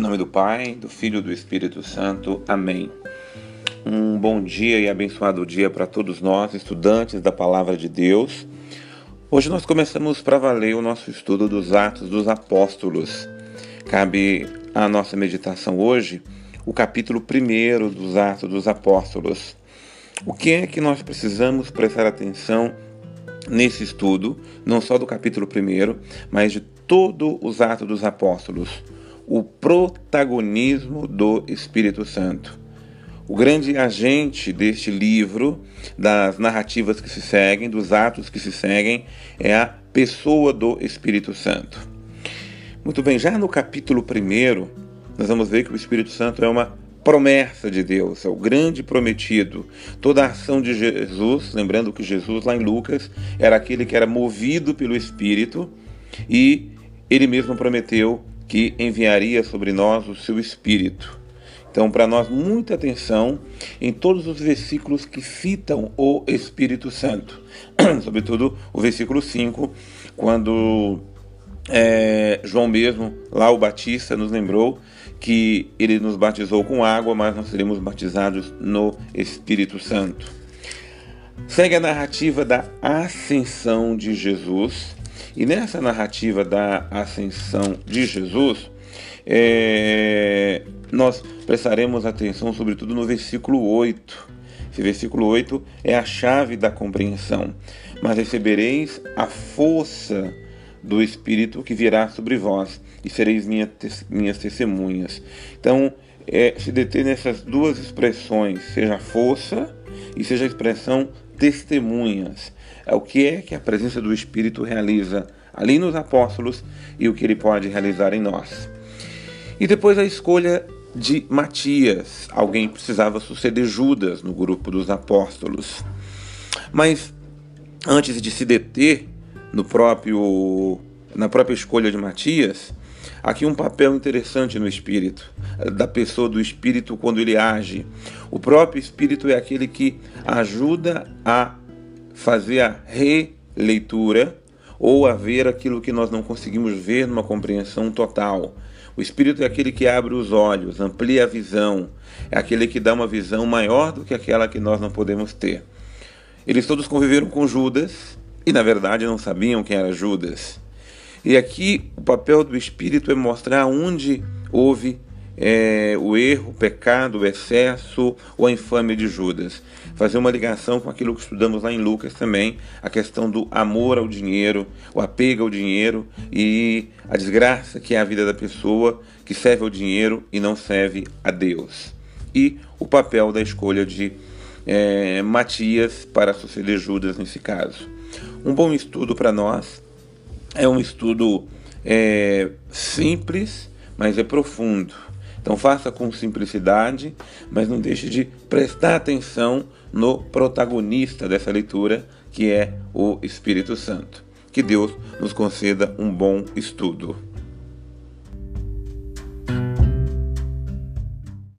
nome do Pai, do Filho e do Espírito Santo. Amém. Um bom dia e abençoado dia para todos nós, estudantes da Palavra de Deus. Hoje nós começamos para valer o nosso estudo dos Atos dos Apóstolos. Cabe à nossa meditação hoje o capítulo 1 dos Atos dos Apóstolos. O que é que nós precisamos prestar atenção nesse estudo, não só do capítulo 1, mas de todos os Atos dos Apóstolos? O protagonismo do Espírito Santo. O grande agente deste livro, das narrativas que se seguem, dos atos que se seguem, é a pessoa do Espírito Santo. Muito bem, já no capítulo 1, nós vamos ver que o Espírito Santo é uma promessa de Deus, é o grande prometido. Toda a ação de Jesus, lembrando que Jesus, lá em Lucas, era aquele que era movido pelo Espírito e ele mesmo prometeu que enviaria sobre nós o seu Espírito. Então, para nós, muita atenção em todos os versículos que citam o Espírito Santo, sobretudo o versículo 5, quando é, João mesmo, lá o Batista, nos lembrou que ele nos batizou com água, mas nós seremos batizados no Espírito Santo. Segue a narrativa da ascensão de Jesus e nessa narrativa da ascensão de Jesus, é, nós prestaremos atenção, sobretudo, no versículo 8. Esse versículo 8 é a chave da compreensão. Mas recebereis a força do Espírito que virá sobre vós, e sereis minha, minhas testemunhas. Então, é, se deter nessas duas expressões, seja força e seja a expressão testemunhas. É o que é que a presença do Espírito realiza ali nos apóstolos e o que ele pode realizar em nós. E depois a escolha de Matias. Alguém precisava suceder Judas no grupo dos apóstolos. Mas antes de se deter no próprio na própria escolha de Matias, aqui um papel interessante no espírito, da pessoa do espírito quando ele age. O próprio espírito é aquele que ajuda a fazer a releitura ou a ver aquilo que nós não conseguimos ver numa compreensão total. O Espírito é aquele que abre os olhos, amplia a visão, é aquele que dá uma visão maior do que aquela que nós não podemos ter. Eles todos conviveram com Judas e, na verdade, não sabiam quem era Judas. E aqui o papel do Espírito é mostrar onde houve é, o erro, o pecado, o excesso ou a infâmia de Judas. Fazer uma ligação com aquilo que estudamos lá em Lucas também, a questão do amor ao dinheiro, o apego ao dinheiro e a desgraça que é a vida da pessoa que serve ao dinheiro e não serve a Deus. E o papel da escolha de é, Matias para suceder Judas nesse caso. Um bom estudo para nós é um estudo é, simples, mas é profundo então faça com simplicidade, mas não deixe de prestar atenção no protagonista dessa leitura, que é o Espírito Santo. Que Deus nos conceda um bom estudo.